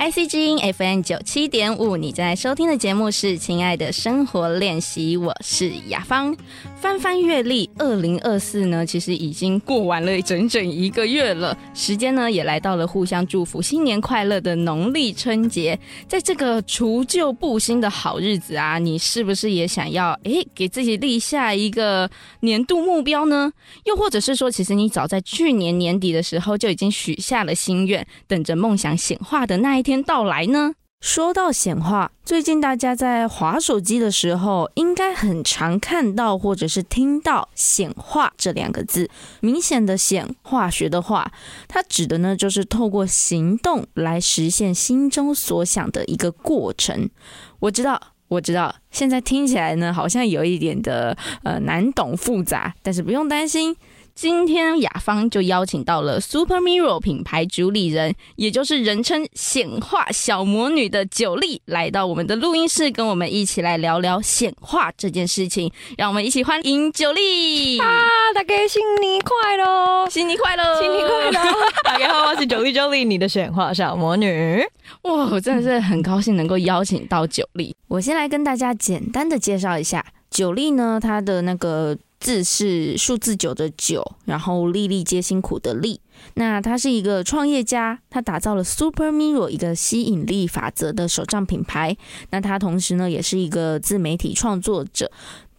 IC 之音 FM 九七点五，你在收听的节目是《亲爱的生活练习》，我是雅芳。翻翻月历，二零二四呢，其实已经过完了整整一个月了。时间呢，也来到了互相祝福新年快乐的农历春节。在这个除旧布新的好日子啊，你是不是也想要诶给自己立下一个年度目标呢？又或者是说，其实你早在去年年底的时候就已经许下了心愿，等着梦想显化的那一天天到来呢？说到显化，最近大家在划手机的时候，应该很常看到或者是听到“显化”这两个字。明显的显，化学的化，它指的呢就是透过行动来实现心中所想的一个过程。我知道，我知道，现在听起来呢好像有一点的呃难懂复杂，但是不用担心。今天雅芳就邀请到了 Super Mirror 品牌主理人，也就是人称显化小魔女的九莉，来到我们的录音室，跟我们一起来聊聊显化这件事情。让我们一起欢迎九莉！啊，大家新年快乐！新年快乐！新年快乐！大家好，我是九莉，九莉，你的显化小魔女。哇，我真的是很高兴能够邀请到九莉。我先来跟大家简单的介绍一下九莉呢，她的那个。字是数字九的九，然后粒粒皆辛苦的粒。那他是一个创业家，他打造了 Super Mirror 一个吸引力法则的手账品牌。那他同时呢，也是一个自媒体创作者。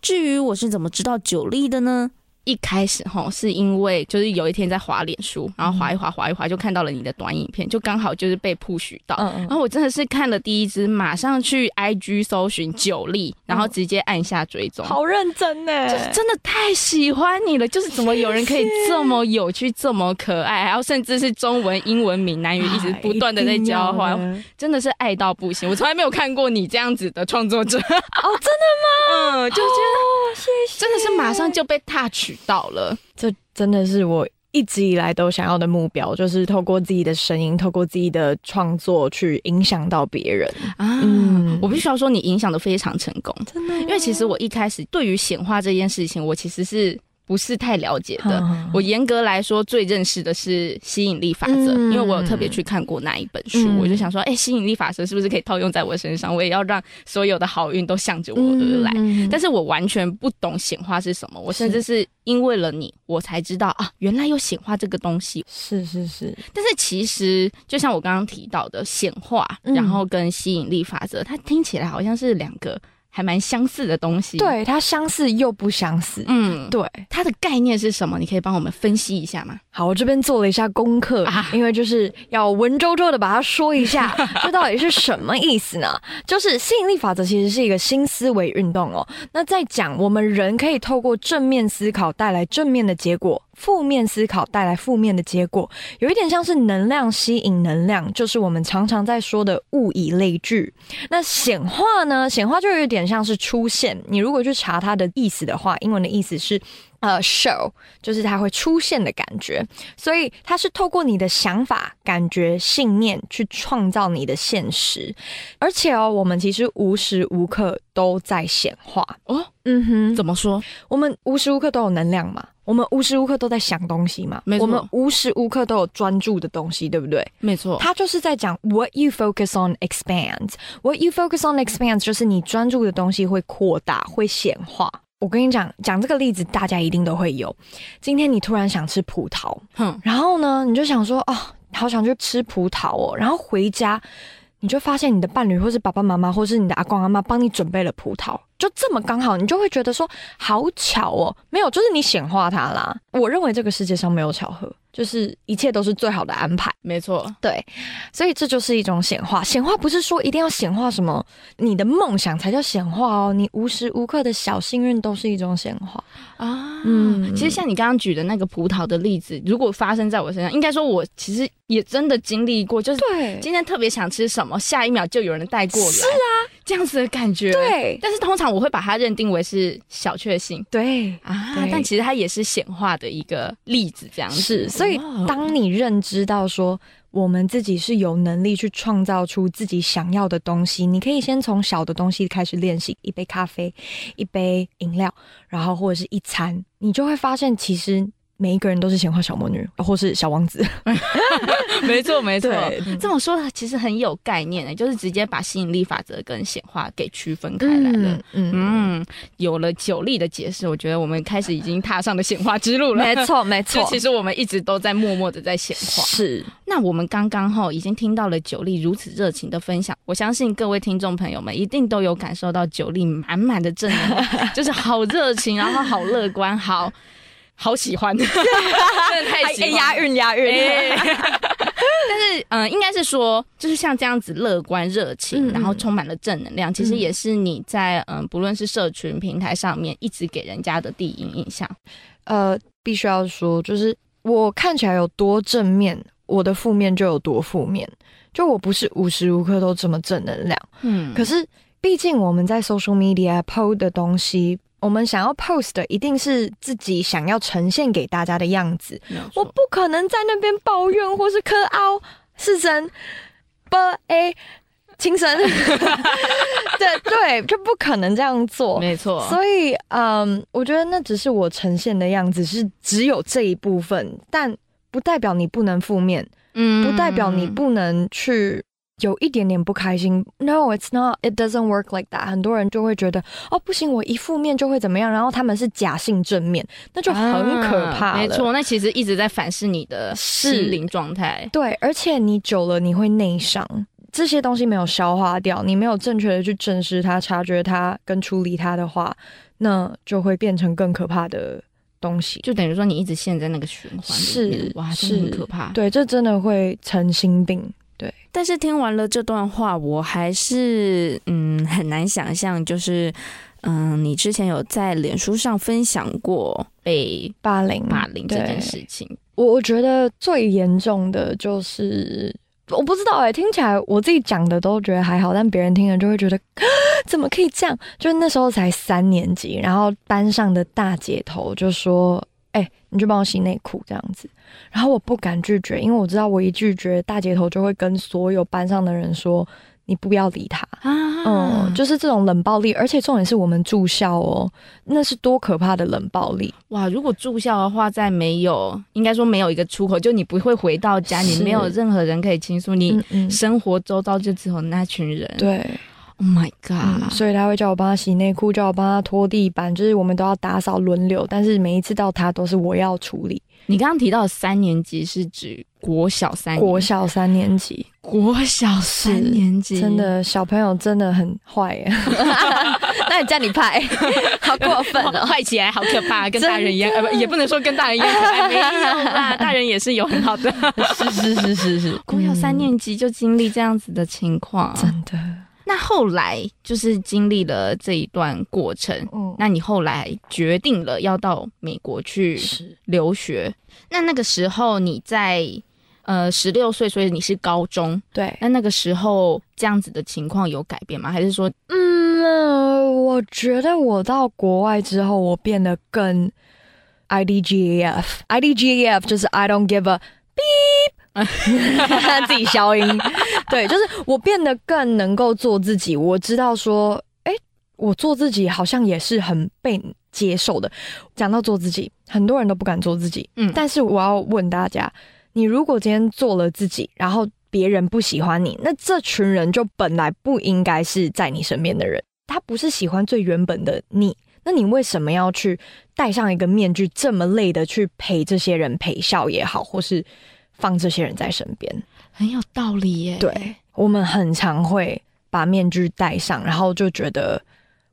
至于我是怎么知道九粒的呢？一开始哈，是因为就是有一天在滑脸书，然后滑一滑滑一滑，就看到了你的短影片，就刚好就是被 push 到，然后我真的是看了第一支，马上去 IG 搜寻九力，然后直接按下追踪，好认真呢，就是真的太喜欢你了，就是怎么有人可以这么有趣、这么可爱，然后甚至是中文、英文、闽南语一直不断的在交换，真的是爱到不行，我从来没有看过你这样子的创作者。哦，真的吗？嗯，就觉得、哦、谢谢，真的是马上就被 touch。到了，这真的是我一直以来都想要的目标，就是透过自己的声音，透过自己的创作去影响到别人啊！嗯，我必须要说，你影响的非常成功，真的。因为其实我一开始对于显化这件事情，我其实是。不是太了解的，我严格来说最认识的是吸引力法则，因为我有特别去看过那一本书，我就想说，哎，吸引力法则是不是可以套用在我身上？我也要让所有的好运都向着我而来。但是我完全不懂显化是什么，我甚至是因为了你，我才知道啊，原来有显化这个东西。是是是，但是其实就像我刚刚提到的显化，然后跟吸引力法则，它听起来好像是两个。还蛮相似的东西，对，它相似又不相似，嗯，对，它的概念是什么？你可以帮我们分析一下吗？好，我这边做了一下功课，啊、因为就是要文绉绉的把它说一下，这到底是什么意思呢？就是吸引力法则其实是一个新思维运动哦。那在讲我们人可以透过正面思考带来正面的结果。负面思考带来负面的结果，有一点像是能量吸引能量，就是我们常常在说的物以类聚。那显化呢？显化就有点像是出现。你如果去查它的意思的话，英文的意思是呃、uh，show，就是它会出现的感觉。所以它是透过你的想法、感觉、信念去创造你的现实。而且哦，我们其实无时无刻都在显化哦。嗯哼，怎么说？我们无时无刻都有能量嘛？我们无时无刻都在想东西嘛？没错。我们无时无刻都有专注的东西，对不对？没错。他就是在讲 what you focus on expands。what you focus on expands 就是你专注的东西会扩大，会显化。我跟你讲，讲这个例子，大家一定都会有。今天你突然想吃葡萄，哼，然后呢，你就想说，哦，好想去吃葡萄哦，然后回家。你就发现你的伴侣，或是爸爸妈妈，或是你的阿公阿妈，帮你准备了葡萄，就这么刚好，你就会觉得说好巧哦。没有，就是你显化它啦。我认为这个世界上没有巧合。就是一切都是最好的安排，没错，对，所以这就是一种显化。显化不是说一定要显化什么，你的梦想才叫显化哦。你无时无刻的小幸运都是一种显化啊。嗯，其实像你刚刚举的那个葡萄的例子，如果发生在我身上，应该说我其实也真的经历过，就是对，今天特别想吃什么，下一秒就有人带过来，是啊，这样子的感觉。对，但是通常我会把它认定为是小确幸，对啊，但其实它也是显化的一个例子，这样子。是。所以，当你认知到说我们自己是有能力去创造出自己想要的东西，你可以先从小的东西开始练习，一杯咖啡，一杯饮料，然后或者是一餐，你就会发现，其实每一个人都是显化小魔女，或是小王子。没错，没错。这么说其实很有概念的，就是直接把吸引力法则跟显化给区分开来了。嗯，嗯，有了九力的解释，我觉得我们开始已经踏上了显化之路了。没错，没错。其实我们一直都在默默的在显化。是。那我们刚刚哈已经听到了九力如此热情的分享，我相信各位听众朋友们一定都有感受到九力满满的正能量，就是好热情，然后好乐观，好。好喜欢，真的太喜欢，押韵押韵。但是，嗯、呃，应该是说，就是像这样子乐观、热情，然后充满了正能量，嗯、其实也是你在嗯、呃，不论是社群平台上面，一直给人家的第一印象。呃，必须要说，就是我看起来有多正面，我的负面就有多负面。就我不是无时无刻都这么正能量。嗯，可是毕竟我们在 social media PO 的东西。我们想要 post 的一定是自己想要呈现给大家的样子，我不可能在那边抱怨或是磕凹。是真不 a 轻生，对对，就不可能这样做，没错。所以，嗯，我觉得那只是我呈现的样子，是只有这一部分，但不代表你不能负面，嗯，不代表你不能去。有一点点不开心，No, it's not. It doesn't work like that. 很多人就会觉得，哦，不行，我一负面就会怎么样，然后他们是假性正面，那就很可怕没错，那其实一直在反噬你的心灵状态。对，而且你久了你会内伤，这些东西没有消化掉，你没有正确的去正视它、察觉它跟处理它的话，那就会变成更可怕的东西。就等于说你一直陷在那个循环里面，是哇，真的很可怕。对，这真的会成心病。对，但是听完了这段话，我还是嗯很难想象，就是嗯，你之前有在脸书上分享过被霸凌霸凌这件事情。我我觉得最严重的就是我不知道哎、欸，听起来我自己讲的都觉得还好，但别人听了就会觉得 怎么可以这样？就是那时候才三年级，然后班上的大姐头就说。哎、欸，你就帮我洗内裤这样子，然后我不敢拒绝，因为我知道我一拒绝，大姐头就会跟所有班上的人说，你不要理他。啊，嗯，就是这种冷暴力，而且重点是我们住校哦，那是多可怕的冷暴力哇！如果住校的话，在没有，应该说没有一个出口，就你不会回到家，你没有任何人可以倾诉，你生活周遭就只有那群人。嗯嗯对。Oh my god！、嗯、所以他会叫我帮他洗内裤，叫我帮他拖地板，就是我们都要打扫轮流。但是每一次到他都是我要处理。你刚刚提到的三年级是指国小三？国小三年级，国小三年级，真的小朋友真的很坏耶。那你叫你拍，好过分哦，坏起来好可怕，跟大人一样，呃，也不能说跟大人一样可爱，没有啦，大人也是有很好的。是是是是是，国小三年级就经历这样子的情况，真的。那后来就是经历了这一段过程，嗯，那你后来决定了要到美国去留学。那那个时候你在呃十六岁，所以你是高中，对。那那个时候这样子的情况有改变吗？还是说，嗯，我觉得我到国外之后，我变得更 IDGAF，IDGAF 就是 I don't give a beep。自己消音，对，就是我变得更能够做自己。我知道说，哎、欸，我做自己好像也是很被接受的。讲到做自己，很多人都不敢做自己。嗯，但是我要问大家，你如果今天做了自己，然后别人不喜欢你，那这群人就本来不应该是在你身边的人，他不是喜欢最原本的你。那你为什么要去戴上一个面具，这么累的去陪这些人陪笑也好，或是？放这些人在身边很有道理耶。对，我们很常会把面具戴上，然后就觉得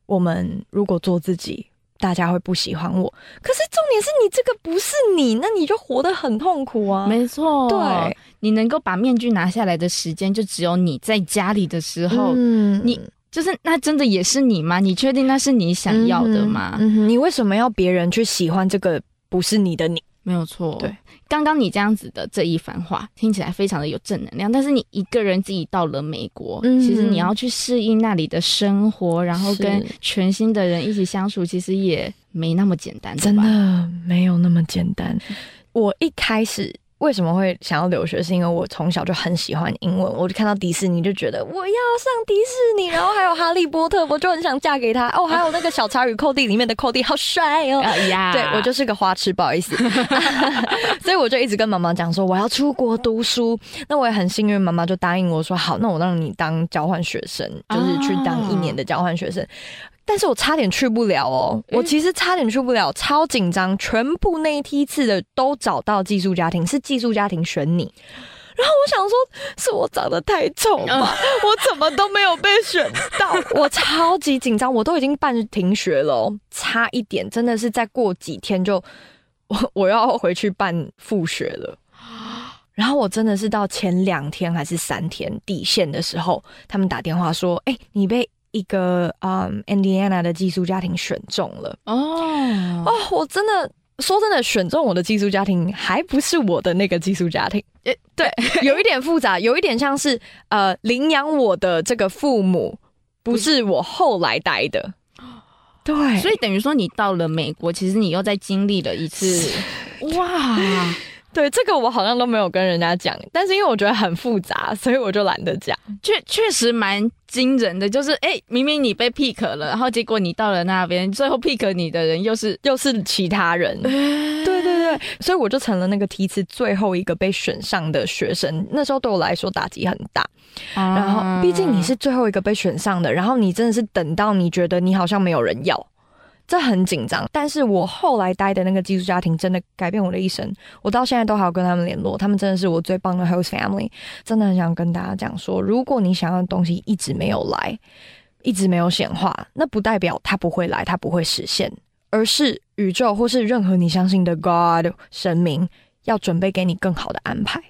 我们如果做自己，大家会不喜欢我。可是重点是你这个不是你，那你就活得很痛苦啊。没错，对，你能够把面具拿下来的时间，就只有你在家里的时候。嗯，你就是那真的也是你吗？你确定那是你想要的吗？你为什么要别人去喜欢这个不是你的你？没有错，对。刚刚你这样子的这一番话听起来非常的有正能量，但是你一个人自己到了美国，嗯、其实你要去适应那里的生活，然后跟全新的人一起相处，其实也没那么简单，真的没有那么简单。我一开始为什么会想要留学？是因为我从小就很喜欢英文，我就看到迪士尼就觉得我要上迪士尼，然后还有哈利波特，我就很想嫁给他。哦，还有那个小茶与寇弟里面的寇弟好帅哦！呀，对，我就是个花痴，不好意思。所以我就一直跟妈妈讲说我要出国读书。那我也很幸运，妈妈就答应我说好，那我让你当交换学生，就是去当一年的交换学生。但是我差点去不了哦，我其实差点去不了，超紧张。全部那一梯次的都找到寄宿家庭，是寄宿家庭选你。然后我想说，是我长得太丑吗？我怎么都没有被选到？我超级紧张，我都已经办停学了，差一点，真的是再过几天就我 我要回去办复学了。然后我真的是到前两天还是三天底线的时候，他们打电话说：“哎，你被。”一个嗯，Indiana 的寄宿家庭选中了。哦。哦，我真的说真的，选中我的寄宿家庭还不是我的那个寄宿家庭，诶，对，有一点复杂，有一点像是呃，领养我的这个父母不是我后来带的，对，所以等于说你到了美国，其实你又在经历了一次，哇。对，这个我好像都没有跟人家讲，但是因为我觉得很复杂，所以我就懒得讲。确确实蛮惊人的，就是哎，明明你被 pick 了，然后结果你到了那边，最后 pick 你的人又是又是其他人。对对对，所以我就成了那个梯次最后一个被选上的学生。那时候对我来说打击很大，然后毕竟你是最后一个被选上的，然后你真的是等到你觉得你好像没有人要。这很紧张，但是我后来待的那个寄宿家庭真的改变我的一生，我到现在都还要跟他们联络，他们真的是我最棒的 host family，真的很想跟大家讲说，如果你想要的东西一直没有来，一直没有显化，那不代表它不会来，它不会实现，而是宇宙或是任何你相信的 God 神明要准备给你更好的安排。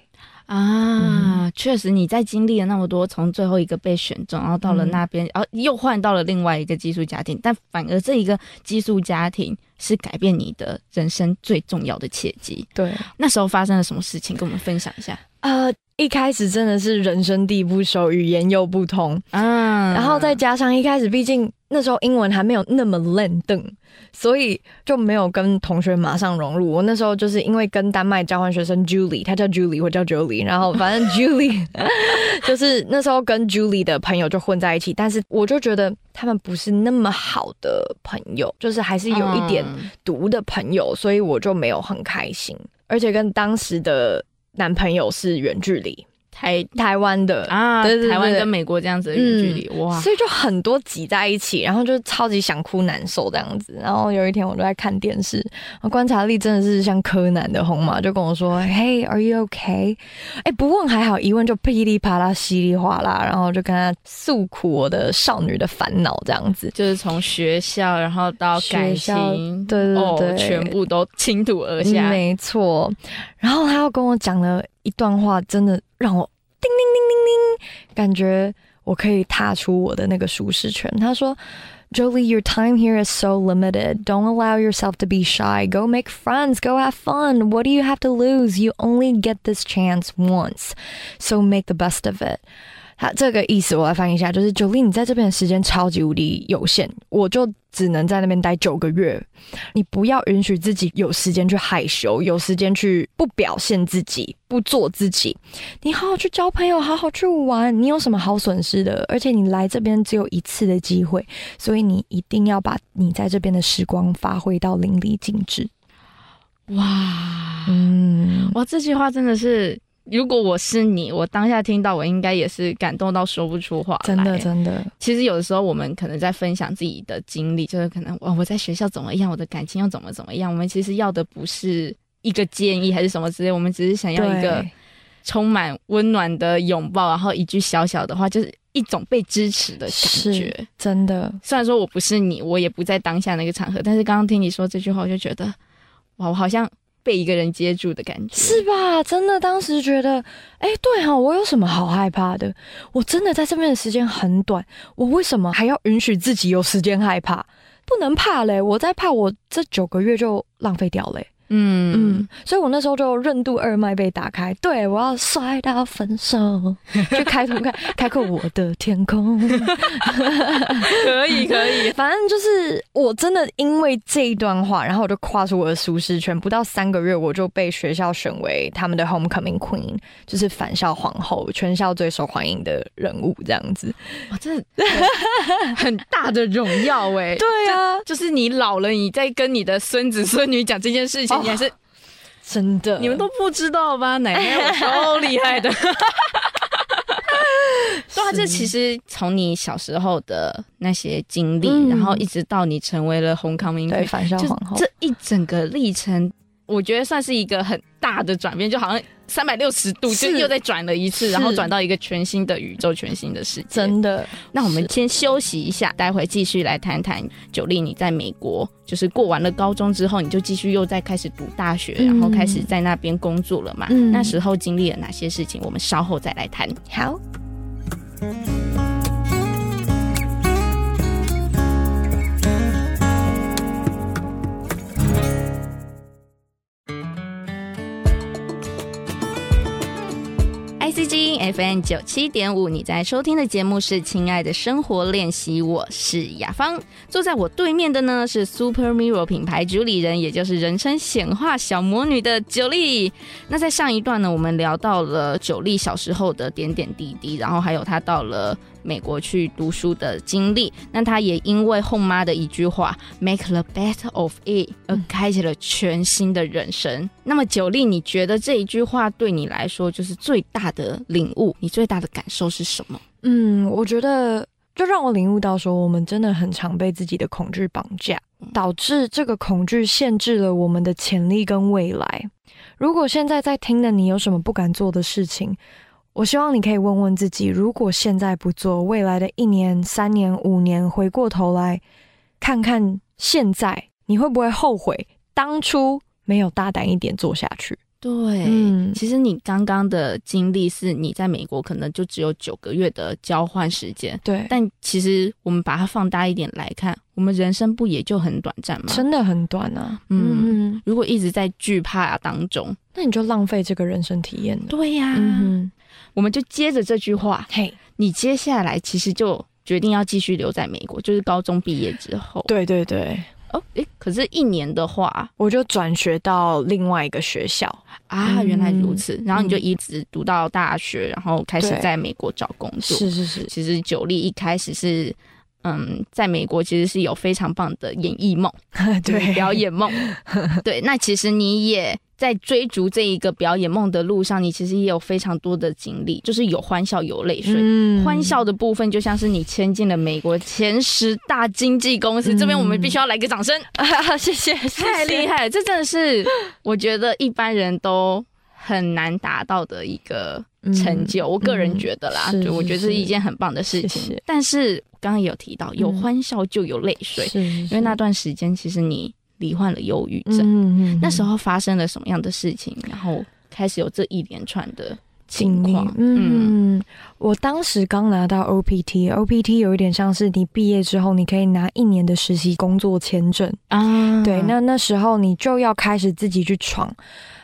啊，嗯、确实，你在经历了那么多，从最后一个被选中，然后到了那边，嗯、然后又换到了另外一个寄宿家庭，但反而这一个寄宿家庭是改变你的人生最重要的契机。对，那时候发生了什么事情，跟我们分享一下。呃，一开始真的是人生地不熟，语言又不通，嗯，然后再加上一开始，毕竟那时候英文还没有那么轮转。所以就没有跟同学马上融入。我那时候就是因为跟丹麦交换学生 Julie，他叫 Julie，我叫 Julie，然后反正 Julie 就是那时候跟 Julie 的朋友就混在一起，但是我就觉得他们不是那么好的朋友，就是还是有一点毒的朋友，所以我就没有很开心，而且跟当时的男朋友是远距离。台台湾的啊，对对对，台湾跟美国这样子的远距离，嗯、哇，所以就很多挤在一起，然后就超级想哭难受这样子。然后有一天我都在看电视，观察力真的是像柯南的红马，就跟我说：“Hey, are you okay？” 哎、欸，不问还好，一问就噼里啪啦、稀里哗啦，然后就跟他诉苦我的少女的烦恼这样子，就是从学校然后到感情，对对对，哦、全部都倾吐而下，嗯、没错。然后他又跟我讲了一段话，真的让我。叮铃铃铃铃，感觉我可以踏出我的那个舒适圈。他说：“Jolie, your time here is so limited. Don't allow yourself to be shy. Go make friends. Go have fun. What do you have to lose? You only get this chance once, so make the best of it.” 他这个意思我来翻译一下，就是 Jolie，你在这边的时间超级无敌有限，我就只能在那边待九个月。你不要允许自己有时间去害羞，有时间去不表现自己，不做自己。你好好去交朋友，好好去玩，你有什么好损失的？而且你来这边只有一次的机会，所以你一定要把你在这边的时光发挥到淋漓尽致。哇，嗯，哇，这句话真的是。如果我是你，我当下听到，我应该也是感动到说不出话来。真的，真的。其实有的时候，我们可能在分享自己的经历，就是可能哇，我在学校怎么样，我的感情又怎么怎么样。我们其实要的不是一个建议，还是什么之类，我们只是想要一个充满温暖的拥抱，然后一句小小的话，就是一种被支持的感觉。真的。虽然说我不是你，我也不在当下那个场合，但是刚刚听你说这句话，我就觉得哇，我好像。被一个人接住的感觉，是吧？真的，当时觉得，哎、对哈、啊，我有什么好害怕的？我真的在这边的时间很短，我为什么还要允许自己有时间害怕？不能怕嘞！我在怕，我这九个月就浪费掉嘞。嗯嗯，所以我那时候就任督二脉被打开，对，我要摔到分手，去开拓开开阔我的天空。可以 可以，反正就是我真的因为这一段话，然后我就跨出我的舒适圈，不到三个月我就被学校选为他们的 homecoming queen，就是返校皇后，全校最受欢迎的人物这样子。哇，这很大的荣耀哎！对啊就，是你老了，你在跟你的孙子孙女讲这件事情，哦、你还是真的，你们都不知道吧？奶奶我超厉害的。对啊，这其实从你小时候的那些经历，嗯、然后一直到你成为了 homecoming 对返校皇后，这一整个历程，我觉得算是一个很大的转变，就好像三百六十度就又再转了一次，然后转到一个全新的宇宙、全新的世界。真的，那我们先休息一下，待会继续来谈谈九莉。你在美国就是过完了高中之后，你就继续又再开始读大学，嗯、然后开始在那边工作了嘛？嗯、那时候经历了哪些事情？我们稍后再来谈。好。ICG FM 九七点五，你在收听的节目是《亲爱的生活练习》，我是雅芳，坐在我对面的呢是 Super Mirror 品牌主理人，也就是人称显化小魔女的九莉。那在上一段呢，我们聊到了九莉小时候的点点滴滴，然后还有她到了。美国去读书的经历，那他也因为后妈的一句话 “make the best of it” 而开启了全新的人生。嗯、那么，九莉，你觉得这一句话对你来说就是最大的领悟？你最大的感受是什么？嗯，我觉得就让我领悟到说，我们真的很常被自己的恐惧绑架，导致这个恐惧限制了我们的潜力跟未来。如果现在在听的你有什么不敢做的事情？我希望你可以问问自己，如果现在不做，未来的一年、三年、五年，回过头来看看现在，你会不会后悔当初没有大胆一点做下去？对，嗯，其实你刚刚的经历是你在美国可能就只有九个月的交换时间，对。但其实我们把它放大一点来看，我们人生不也就很短暂吗？真的很短啊。嗯，嗯，如果一直在惧怕当中，那你就浪费这个人生体验了。对呀、啊。嗯我们就接着这句话，嘿，你接下来其实就决定要继续留在美国，就是高中毕业之后。对对对，哦，诶，可是，一年的话，我就转学到另外一个学校啊，原来如此。然后你就一直读到大学，然后开始在美国找工作。是是是，其实九力一开始是，嗯，在美国其实是有非常棒的演艺梦，对，表演梦。对，那其实你也。在追逐这一个表演梦的路上，你其实也有非常多的经历，就是有欢笑有泪水。嗯，欢笑的部分就像是你签进了美国前十大经纪公司，嗯、这边我们必须要来个掌声，啊、谢谢，谢谢，太厉害了，这真的是我觉得一般人都很难达到的一个成就。嗯、我个人觉得啦，就我觉得是一件很棒的事情。是是，但是刚刚也有提到，有欢笑就有泪水，因为那段时间其实你。罹患了忧郁症，嗯嗯、那时候发生了什么样的事情？然后开始有这一连串的情况。嗯，嗯我当时刚拿到 OPT，OPT 有一点像是你毕业之后，你可以拿一年的实习工作签证啊。对，那那时候你就要开始自己去闯。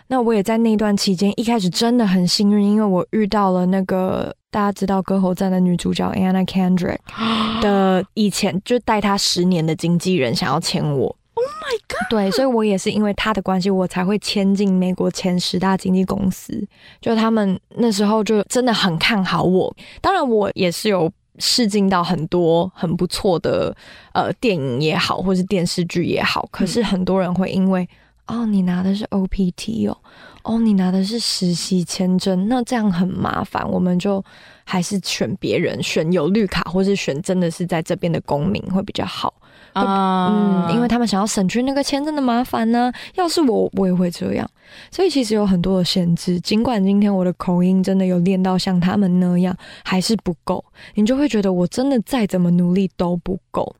那我也在那段期间，一开始真的很幸运，因为我遇到了那个大家知道歌喉站的女主角 Anna Kendrick 的以前就带她十年的经纪人想要签我。Oh my god！对，所以我也是因为他的关系，我才会签进美国前十大经纪公司。就他们那时候就真的很看好我。当然，我也是有试镜到很多很不错的呃电影也好，或是电视剧也好。可是很多人会因为、嗯、哦，你拿的是 OPT 哦，哦，你拿的是实习签证，那这样很麻烦，我们就还是选别人，选有绿卡，或是选真的是在这边的公民会比较好。嗯，因为他们想要省去那个签证的麻烦呢。要是我，我也会这样。所以其实有很多的限制。尽管今天我的口音真的有练到像他们那样，还是不够。你就会觉得我真的再怎么努力都不够。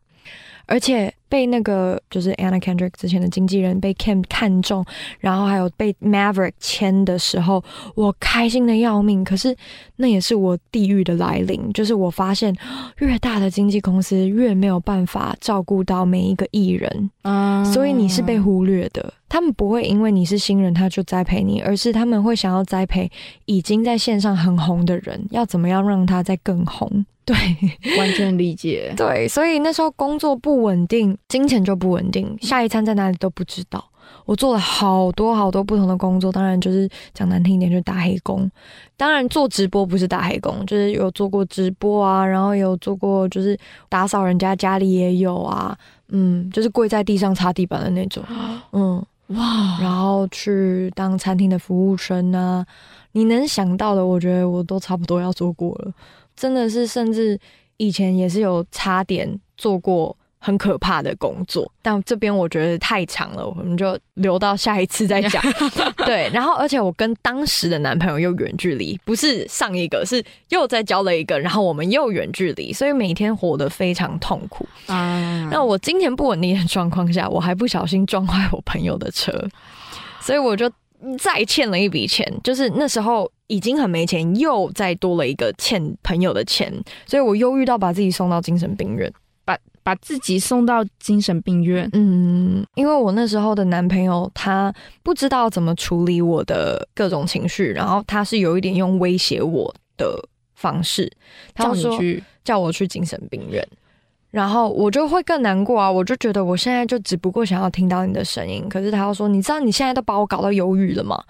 而且被那个就是 Anna Kendrick 之前的经纪人被 Kim 看中，然后还有被 Maverick 签的时候，我开心的要命。可是那也是我地狱的来临，就是我发现越大的经纪公司越没有办法照顾到每一个艺人，嗯，所以你是被忽略的。他们不会因为你是新人他就栽培你，而是他们会想要栽培已经在线上很红的人，要怎么样让他再更红。对，完全理解。对，所以那时候工作不稳定，金钱就不稳定，下一餐在哪里都不知道。我做了好多好多不同的工作，当然就是讲难听一点，就是打黑工。当然做直播不是打黑工，就是有做过直播啊，然后有做过就是打扫人家家里也有啊，嗯，就是跪在地上擦地板的那种，嗯，哇，然后去当餐厅的服务生啊，你能想到的，我觉得我都差不多要做过了。真的是，甚至以前也是有差点做过很可怕的工作，但这边我觉得太长了，我们就留到下一次再讲。对，然后而且我跟当时的男朋友又远距离，不是上一个，是又再交了一个，然后我们又远距离，所以每天活得非常痛苦啊。那我金钱不稳定的状况下，我还不小心撞坏我朋友的车，所以我就。再欠了一笔钱，就是那时候已经很没钱，又再多了一个欠朋友的钱，所以我忧郁到把自己送到精神病院，把把自己送到精神病院。嗯，因为我那时候的男朋友他不知道怎么处理我的各种情绪，然后他是有一点用威胁我的方式，他说叫你去叫我去精神病院。然后我就会更难过啊！我就觉得我现在就只不过想要听到你的声音，可是他要说，你知道你现在都把我搞到忧郁了吗？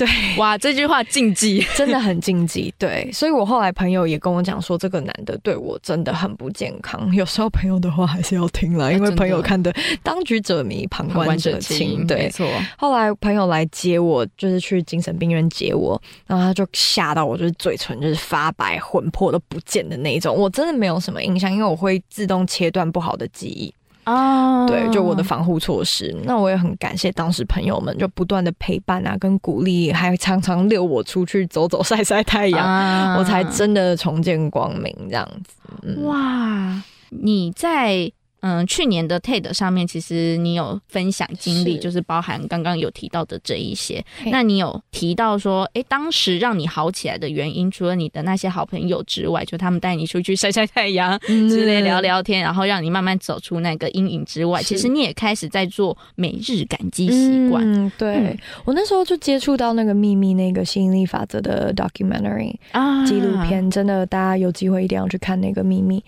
对，哇，这句话禁忌，真的很禁忌。对，所以我后来朋友也跟我讲说，这个男的对我真的很不健康。有时候朋友的话还是要听啦，因为朋友看的当局者迷，旁观者清。对，没错。后来朋友来接我，就是去精神病院接我，然后他就吓到我，就是嘴唇就是发白，魂魄都不见的那种。我真的没有什么印象，因为我会自动切断不好的记忆。啊，对，就我的防护措施。那我也很感谢当时朋友们就不断的陪伴啊，跟鼓励，还常常遛我出去走走、晒晒太阳，啊、我才真的重见光明这样子。嗯、哇，你在。嗯，去年的 TED 上面，其实你有分享经历，就是包含刚刚有提到的这一些。那你有提到说，哎，当时让你好起来的原因，除了你的那些好朋友之外，就他们带你出去晒晒太阳之类聊聊天，嗯、然后让你慢慢走出那个阴影之外，其实你也开始在做每日感激习惯。嗯，对，嗯、我那时候就接触到那个秘密那个吸引力法则的 documentary 啊。纪录片，真的大家有机会一定要去看那个秘密。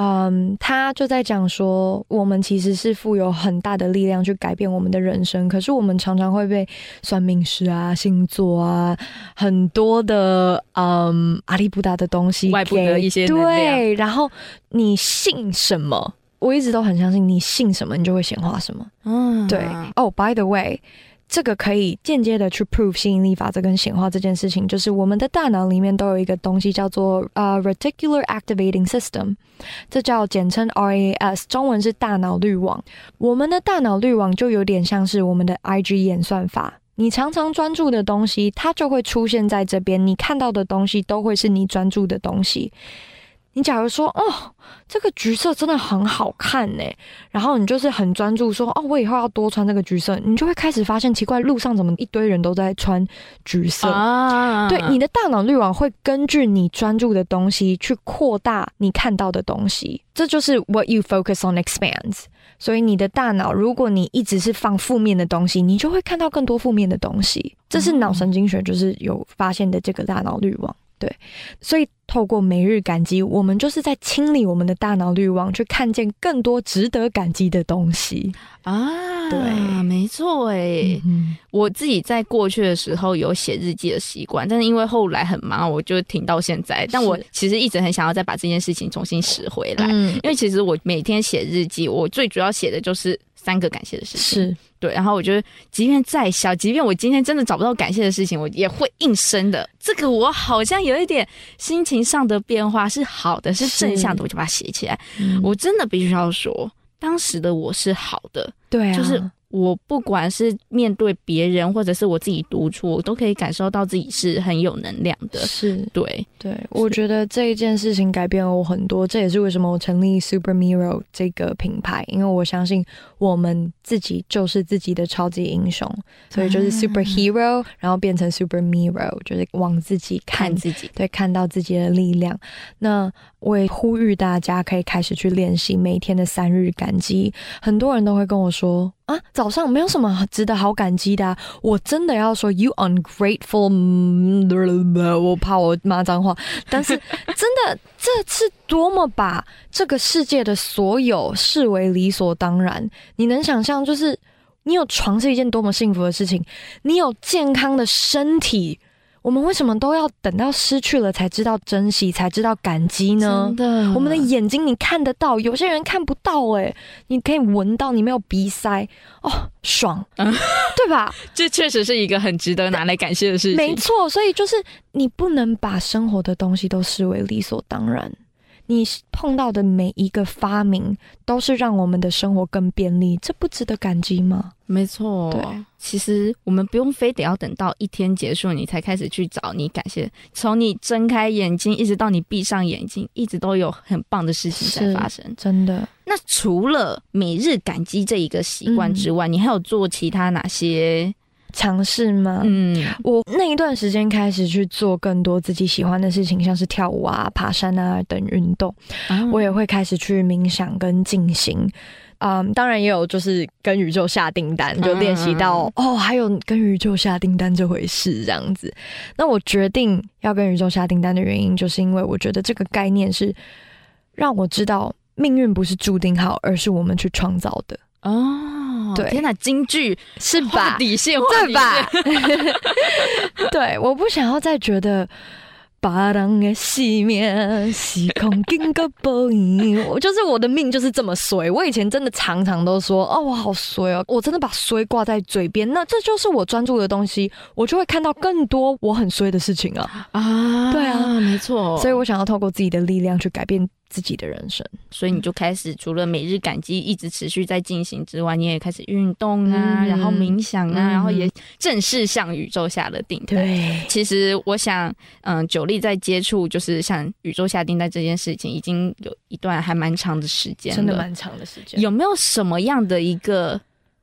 嗯，他就在讲说，我们其实是富有很大的力量去改变我们的人生，可是我们常常会被算命师啊、星座啊、很多的嗯阿里不达的东西外部的一些。对，然后你信什么？我一直都很相信，你信什么，你就会显化什么。嗯，对。哦，oh，by the way。这个可以间接的去 prove 吸引力法则跟显化这件事情，就是我们的大脑里面都有一个东西叫做呃、reticular activating system，这叫简称 RAS，中文是大脑滤网。我们的大脑滤网就有点像是我们的 IG 演算法，你常常专注的东西，它就会出现在这边，你看到的东西都会是你专注的东西。你假如说哦，这个橘色真的很好看呢，然后你就是很专注说哦，我以后要多穿这个橘色，你就会开始发现奇怪，路上怎么一堆人都在穿橘色啊？对，你的大脑滤网会根据你专注的东西去扩大你看到的东西，这就是 what you focus on expands。所以你的大脑，如果你一直是放负面的东西，你就会看到更多负面的东西。这是脑神经学就是有发现的这个大脑滤网。对，所以透过每日感激，我们就是在清理我们的大脑滤网，去看见更多值得感激的东西啊。对，没错诶，嗯、我自己在过去的时候有写日记的习惯，但是因为后来很忙，我就停到现在。但我其实一直很想要再把这件事情重新拾回来，嗯、因为其实我每天写日记，我最主要写的就是三个感谢的事情。是。对，然后我觉得，即便再小，即便我今天真的找不到感谢的事情，我也会应声的。这个我好像有一点心情上的变化，是好的，是正向的，我就把它写起来。嗯、我真的必须要说，当时的我是好的，对啊，就是我不管是面对别人，或者是我自己独处，我都可以感受到自己是很有能量的。是对对，我觉得这一件事情改变了我很多，这也是为什么我成立 Super Miro 这个品牌，因为我相信我们自己就是自己的超级英雄，所以就是 Super Hero，然后变成 Super Miro，就是往自己看，看自己，对，看到自己的力量。那我也呼吁大家可以开始去练习每天的三日感激。很多人都会跟我说啊，早上没有什么值得好感激的啊。我真的要说，You ungrateful，我怕我骂脏话。但是 真的，这是多么把这个世界的所有视为理所当然。你能想象，就是你有床是一件多么幸福的事情，你有健康的身体。我们为什么都要等到失去了才知道珍惜，才知道感激呢？真的，我们的眼睛你看得到，有些人看不到哎、欸，你可以闻到，你没有鼻塞哦，爽，嗯、对吧？这确实是一个很值得拿来感谢的事情。没错，所以就是你不能把生活的东西都视为理所当然。你碰到的每一个发明，都是让我们的生活更便利，这不值得感激吗？没错，对，其实我们不用非得要等到一天结束，你才开始去找你感谢。从你睁开眼睛一直到你闭上眼睛，一直都有很棒的事情在发生。真的。那除了每日感激这一个习惯之外，嗯，你还有做其他哪些？尝试吗？嗯，我那一段时间开始去做更多自己喜欢的事情，像是跳舞啊、爬山啊等运动。嗯，我也会开始去冥想跟静心。嗯，当然也有就是跟宇宙下订单，就练习到哦，还有跟宇宙下订单这回事这样子。那我决定要跟宇宙下订单的原因，就是因为我觉得这个概念是让我知道命运不是注定好，而是我们去创造的。哦，对，天哪，京剧是吧？底线，对吧？对，我不想要再觉得。巴人的性命是空经个报应，我就是我的命就是这么衰。我以前真的常常都说，哦，我好衰哦，我真的把衰挂在嘴边。那这就是我专注的东西，我就会看到更多我很衰的事情啊！啊，对啊，没错。所以我想要透过自己的力量去改变。自己的人生，所以你就开始除了每日感激一直持续在进行之外，你也开始运动啊，嗯、然后冥想啊、嗯，然后也正式向宇宙下了订单。对，其实我想，嗯，九力在接触就是像宇宙下订单这件事情，已经有一段还蛮长的时间了，真的蛮长的时间。有没有什么样的一个？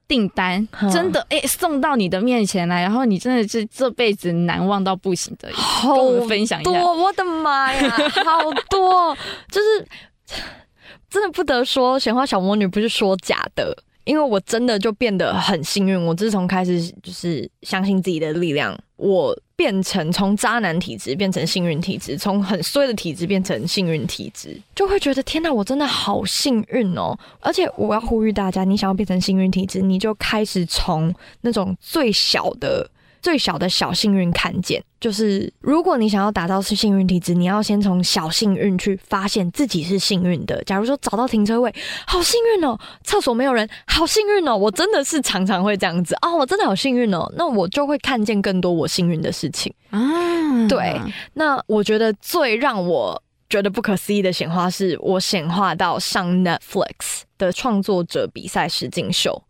订单真的哎、欸，送到你的面前来，然后你真的是这辈子难忘到不行的，跟我分享一下。多，我的妈呀，好多，就是 真的不得说，显化小魔女不是说假的。因为我真的就变得很幸运，我自从开始就是相信自己的力量，我变成从渣男体质变成幸运体质，从很衰的体质变成幸运体质，就会觉得天哪，我真的好幸运哦！而且我要呼吁大家，你想要变成幸运体质，你就开始从那种最小的。最小的小幸运看见，就是如果你想要打造是幸运体质，你要先从小幸运去发现自己是幸运的。假如说找到停车位，好幸运哦；厕所没有人，好幸运哦。我真的是常常会这样子哦，我真的好幸运哦。那我就会看见更多我幸运的事情啊。对，那我觉得最让我觉得不可思议的显化，是我显化到上 Netflix 的创作者比赛实境秀。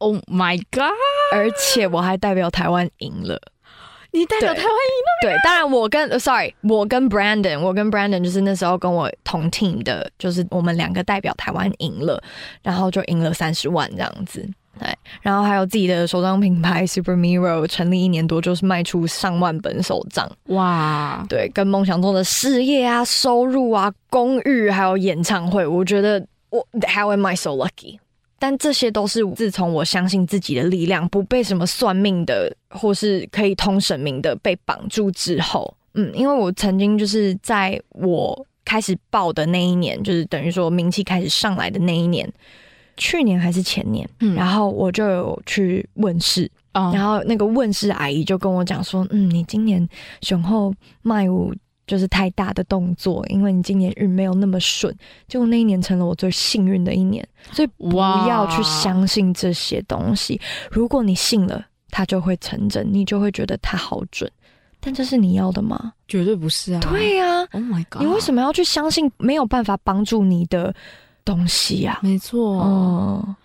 Oh my god！而且我还代表台湾赢了，你代表台湾赢了？对，当然我跟 sorry，我跟 Brandon，我跟 Brandon 就是那时候跟我同 team 的，就是我们两个代表台湾赢了，然后就赢了三十万这样子。对，然后还有自己的手账品牌 Super Miro 成立一年多，就是卖出上万本手账。哇！对，跟梦想中的事业啊、收入啊、公寓还有演唱会，我觉得我 How am I so lucky？但这些都是自从我相信自己的力量，不被什么算命的或是可以通神明的被绑住之后，嗯，因为我曾经就是在我开始爆的那一年，就是等于说名气开始上来的那一年，去年还是前年，嗯，然后我就有去问事，哦，然后那个问世阿姨就跟我讲说，嗯，你今年雄厚卖物。就是太大的动作，因为你今年运没有那么顺，结果那一年成了我最幸运的一年，所以不要去相信这些东西。如果你信了，它就会成真，你就会觉得它好准。但这是你要的吗？绝对不是啊！对呀，Oh my God！你为什么要去相信没有办法帮助你的东西呀？没错，哦。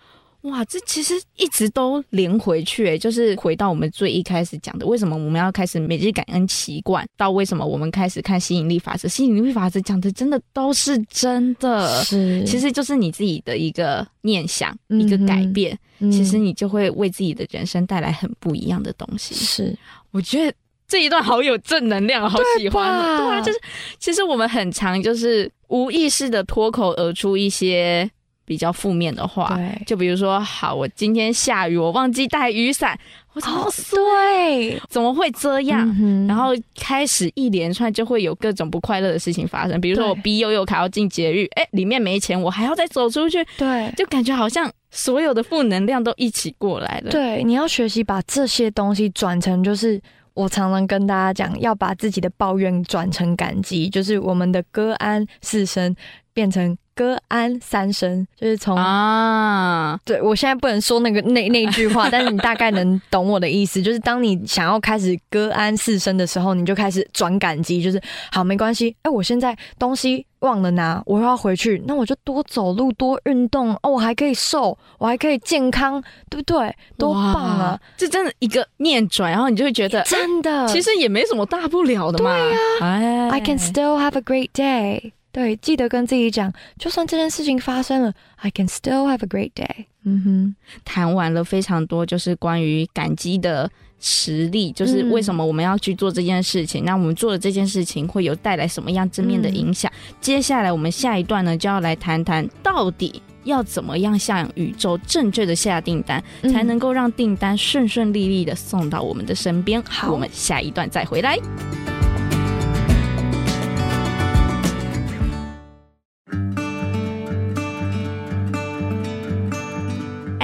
哇，这其实一直都连回去，哎，就是回到我们最一开始讲的，为什么我们要开始每日感恩习惯？到为什么我们开始看吸引力法则？吸引力法则讲的真的都是真的，是，其实就是你自己的一个念想，嗯、一个改变，嗯、其实你就会为自己的人生带来很不一样的东西。是，我觉得这一段好有正能量，好喜欢。对啊，就是其实我们很常就是无意识的脱口而出一些。比较负面的话，对就比如说，好，我今天下雨，我忘记带雨伞，我怎么对？怎么会这样？嗯、然后开始一连串就会有各种不快乐的事情发生，比如说我逼悠悠卡要进节日，哎对，里面没钱，我还要再走出去，对，就感觉好像所有的负能量都一起过来了。对，你要学习把这些东西转成，就是我常常跟大家讲，要把自己的抱怨转成感激，就是我们的歌安四声变成。歌安三声，就是从啊，对，我现在不能说那个那那句话，但是你大概能懂我的意思。就是当你想要开始歌安四声的时候，你就开始转感激，就是好，没关系。哎，我现在东西忘了拿，我又要回去，那我就多走路，多运动哦，我还可以瘦，我还可以健康，对不对？多棒啊！这真的一个念转，然后你就会觉得真的，其实也没什么大不了的嘛。对呀，哎，I can still have a great day。对，记得跟自己讲，就算这件事情发生了，I can still have a great day。嗯哼，谈完了非常多，就是关于感激的实力，就是为什么我们要去做这件事情。嗯、那我们做的这件事情会有带来什么样正面的影响？嗯、接下来我们下一段呢，就要来谈谈到底要怎么样向宇宙正确的下订单，嗯、才能够让订单顺顺利利的送到我们的身边。好，我们下一段再回来。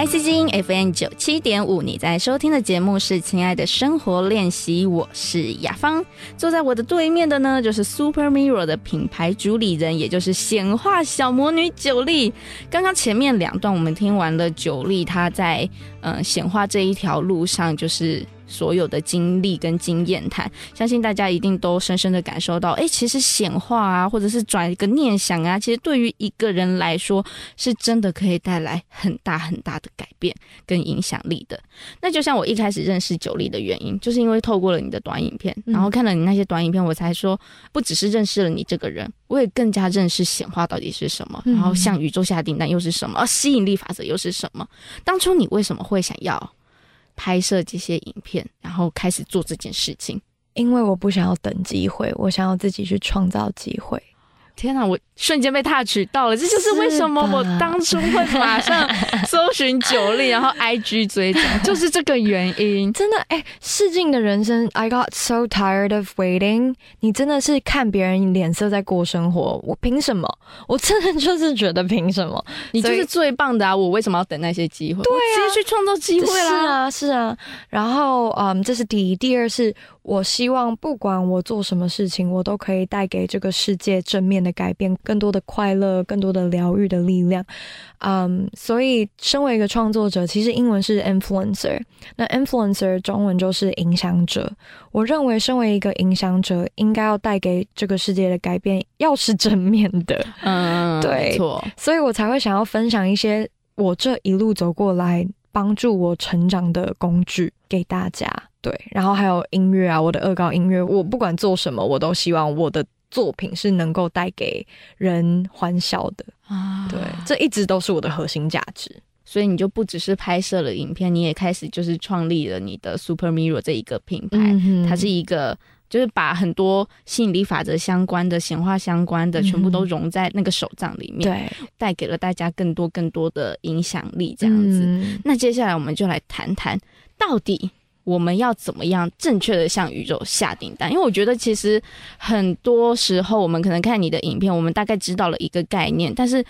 IC 之音 FM 九七点五，你在收听的节目是《亲爱的生活练习》，我是雅芳。坐在我的对面的呢，就是 Super Mirror 的品牌主理人，也就是显化小魔女九莉。刚刚前面两段我们听完了九莉，她在嗯显化这一条路上，就是。所有的经历跟经验谈，相信大家一定都深深的感受到，哎、欸，其实显化啊，或者是转一个念想啊，其实对于一个人来说，是真的可以带来很大很大的改变跟影响力的。那就像我一开始认识九力的原因，就是因为透过了你的短影片，然后看了你那些短影片，我才说，不只是认识了你这个人，我也更加认识显化到底是什么，然后向宇宙下订单又是什么，而吸引力法则又是什么。当初你为什么会想要？拍摄这些影片，然后开始做这件事情，因为我不想要等机会，我想要自己去创造机会。天哪，我瞬间被 touch 到了，这就是为什么我当初会马上搜寻九力，然后 IG 追踪，就是这个原因。真的，哎、欸，试镜的人生，I got so tired of waiting。你真的是看别人脸色在过生活，我凭什么？我真的就是觉得凭什么？你就是最棒的啊！我为什么要等那些机会？对啊，直接去创造机会啦！是啊，是啊。然后，嗯，这是第一，第二是。我希望不管我做什么事情，我都可以带给这个世界正面的改变，更多的快乐，更多的疗愈的力量。嗯，um，所以身为一个创作者，其实英文是 influencer，那 influencer 中文就是影响者。我认为身为一个影响者，应该要带给这个世界的改变要是正面的。嗯，对，错。所以我才会想要分享一些我这一路走过来帮助我成长的工具给大家。对，然后还有音乐啊，我的恶搞音乐，我不管做什么，我都希望我的作品是能够带给人欢笑的啊。对，这一直都是我的核心价值。所以你就不只是拍摄了影片，你也开始就是创立了你的 Super Mirror 这一个品牌。它是一个，就是把很多吸引力法则相关的、显化相关的，全部都融在那个手账里面，对、嗯，带给了大家更多更多的影响力。这样子，嗯、那接下来我们就来谈谈到底。我们要怎么样正确的向宇宙下订单？因为我觉得其实很多时候，我们可能看你的影片，我们大概知道了一个概念，但是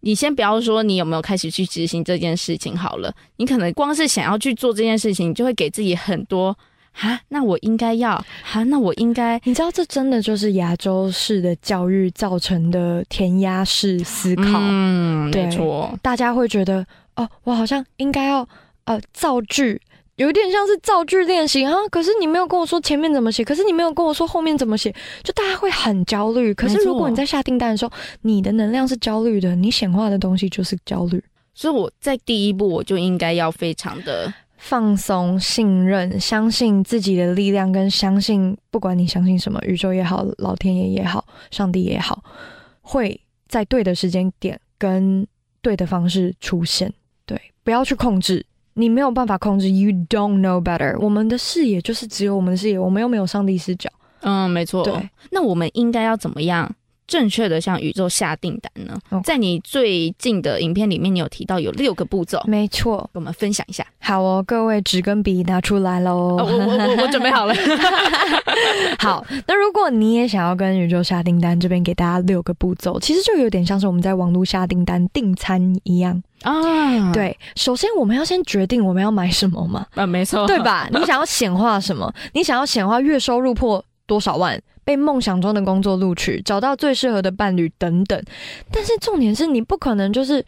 你先不要说你有没有开始去执行这件事情好了，你可能光是想要去做这件事情，你就会给自己很多啊，那我应该要啊，那我应该，你知道这真的就是亚洲式的教育造成的填鸭式思考，嗯，对，没错，大家会觉得哦，我好像应该要呃造句。有点像是造句练习啊，可是你没有跟我说前面怎么写，可是你没有跟我说后面怎么写，就大家会很焦虑。可是如果你在下订单的时候，你的能量是焦虑的，你显化的东西就是焦虑。所以我在第一步我就应该要非常的放松、信任、相信自己的力量，跟相信不管你相信什么，宇宙也好，老天爷也好，上帝也好，会在对的时间点跟对的方式出现。对，不要去控制，你没有办法控制。You don't know better。我们的视野就是只有我们的视野，我们又没有上帝视角。嗯，没错。对，那我们应该要怎么样？正确的向宇宙下订单呢.在你最近的影片里面，你有提到有六个步骤，没错，跟我们分享一下。好哦，各位纸跟笔拿出来喽！哦、我我我我准备好了。好，那如果你也想要跟宇宙下订单，这边给大家六个步骤，其实就有点像是我们在网络下订单订餐一样啊。对，首先我们要先决定我们要买什么嘛？啊，没错，对吧？你想要显化什么？你想要显化月收入破多少万？被梦想中的工作录取，找到最适合的伴侣等等，但是重点是你不可能就是，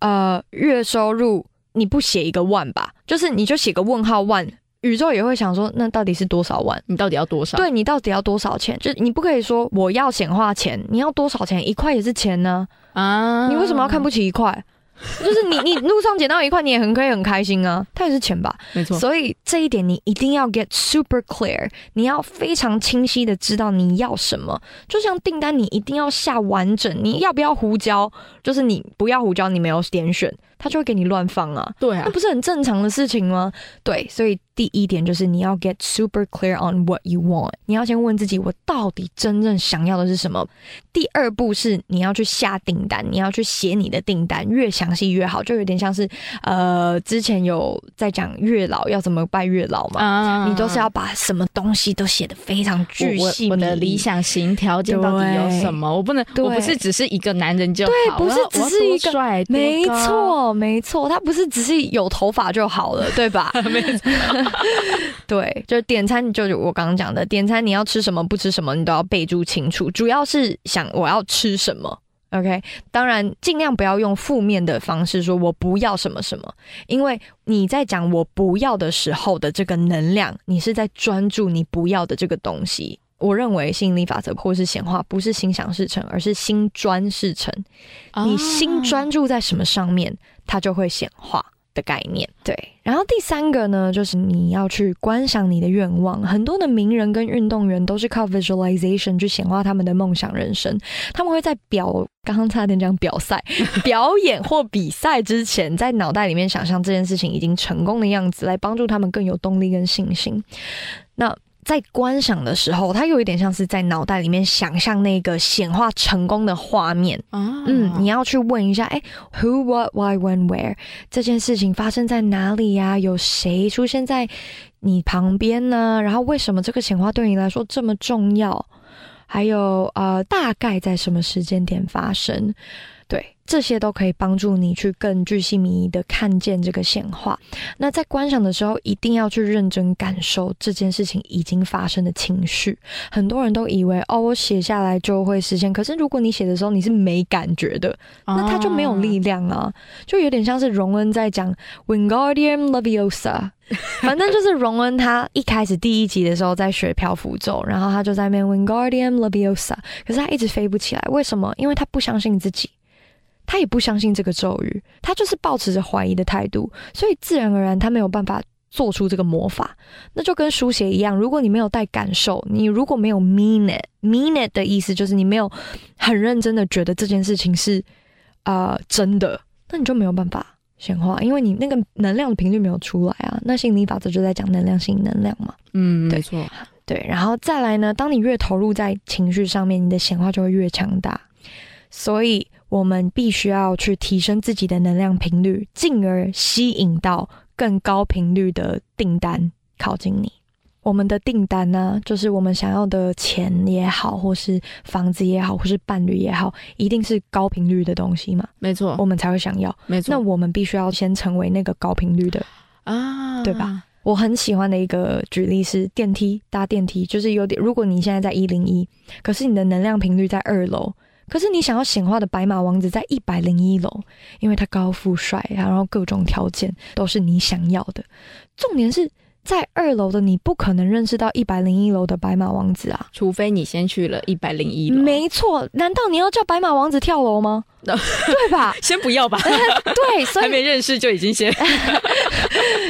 呃，月收入你不写一个万吧，就是你就写个问号万，宇宙也会想说，那到底是多少万？你到底要多少？对，你到底要多少钱？就你不可以说我要显化钱，你要多少钱？一块也是钱呢啊！你为什么要看不起一块？就是你，你路上捡到一块，你也很可以很开心啊，它也是钱吧？没错。所以这一点你一定要 get super clear，你要非常清晰的知道你要什么。就像订单，你一定要下完整。你要不要胡椒？就是你不要胡椒，你没有点选，他就会给你乱放啊。对啊，那不是很正常的事情吗？对，所以。第一点就是你要 get super clear on what you want，你要先问自己，我到底真正想要的是什么。第二步是你要去下订单，你要去写你的订单，越详细越好，就有点像是呃，之前有在讲月老要怎么拜月老嘛，啊、你都是要把什么东西都写的非常巨细。我的理想型条件到底有什么？我不能，我不是只是一个男人就好，对，不是只是一个帅，没错没错，他不是只是有头发就好了，对吧？没错。对，就是点餐，就是我刚刚讲的点餐，你要吃什么，不吃什么，你都要备注清楚。主要是想我要吃什么，OK？当然，尽量不要用负面的方式说我不要什么什么，因为你在讲我不要的时候的这个能量，你是在专注你不要的这个东西。我认为吸引力法则或是显化不是心想事成，而是心专事成。你心专注在什么上面，它就会显化。的概念，对，然后第三个呢，就是你要去观想你的愿望。很多的名人跟运动员都是靠 visualization 去显化他们的梦想人生。他们会在表，刚刚差点讲表赛、表演或比赛之前，在脑袋里面想象这件事情已经成功的样子，来帮助他们更有动力跟信心。那在观赏的时候，它有一点像是在脑袋里面想象那个显化成功的画面。Oh. 嗯，你要去问一下，哎，Who, What, Why, When, Where？这件事情发生在哪里呀、啊？有谁出现在你旁边呢？然后为什么这个显化对你来说这么重要？还有呃，大概在什么时间点发生？对。这些都可以帮助你去更具细迷遗的看见这个显化。那在观赏的时候，一定要去认真感受这件事情已经发生的情绪。很多人都以为哦，我写下来就会实现。可是如果你写的时候你是没感觉的，那它就没有力量啊。就有点像是荣恩在讲 Wingardium Leviosa，反正就是荣恩他一开始第一集的时候在学漂浮咒，然后他就在那边 Wingardium Leviosa，可是他一直飞不起来。为什么？因为他不相信自己。他也不相信这个咒语，他就是抱持着怀疑的态度，所以自然而然他没有办法做出这个魔法。那就跟书写一样，如果你没有带感受，你如果没有 mean it，mean it 的意思就是你没有很认真的觉得这件事情是啊、呃、真的，那你就没有办法显化，因为你那个能量的频率没有出来啊。那吸引力法则就在讲能量吸引能量嘛，嗯，对没错，对。然后再来呢，当你越投入在情绪上面，你的显化就会越强大，所以。我们必须要去提升自己的能量频率，进而吸引到更高频率的订单靠近你。我们的订单呢，就是我们想要的钱也好，或是房子也好，或是伴侣也好，一定是高频率的东西嘛？没错，我们才会想要。没错，那我们必须要先成为那个高频率的啊，对吧？我很喜欢的一个举例是电梯，搭电梯就是有点，如果你现在在一零一，可是你的能量频率在二楼。可是你想要显化的白马王子在一百零一楼，因为他高富帅，然后各种条件都是你想要的。重点是在二楼的你不可能认识到一百零一楼的白马王子啊，除非你先去了一百零一楼。没错，难道你要叫白马王子跳楼吗？对吧？先不要吧。对，所以 还没认识就已经先。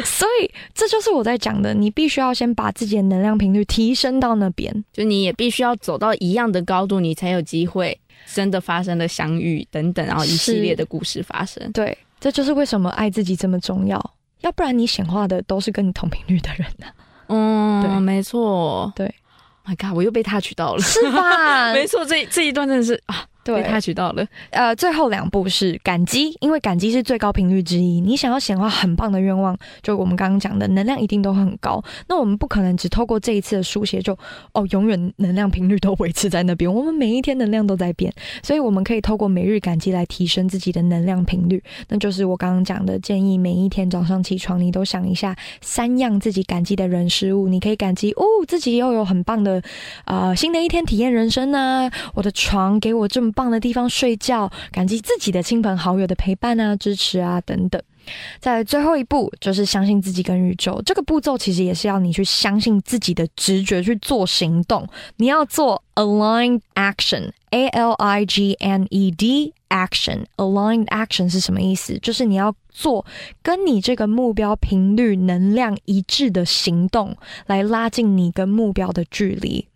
所以这就是我在讲的，你必须要先把自己的能量频率提升到那边，就你也必须要走到一样的高度，你才有机会真的发生了相遇等等，然后一系列的故事发生。对，这就是为什么爱自己这么重要。要不然你显化的都是跟你同频率的人呢、啊？嗯，对，没错。对，My God，我又被他取到了，是吧？没错，这这一段真的是啊。对，被他取到了。呃，最后两步是感激，因为感激是最高频率之一。你想要显化很棒的愿望，就我们刚刚讲的能量一定都很高。那我们不可能只透过这一次的书写就哦，永远能量频率都维持在那边。我们每一天能量都在变，所以我们可以透过每日感激来提升自己的能量频率。那就是我刚刚讲的建议，每一天早上起床，你都想一下三样自己感激的人事物。你可以感激哦，自己又有很棒的呃新的一天体验人生啊，我的床给我这么。棒的地方睡觉，感激自己的亲朋好友的陪伴啊、支持啊等等。在最后一步，就是相信自己跟宇宙。这个步骤其实也是要你去相信自己的直觉去做行动。你要做 aligned action，A L I G N E D action。aligned action 是什么意思？就是你要做跟你这个目标频率能量一致的行动，来拉近你跟目标的距离。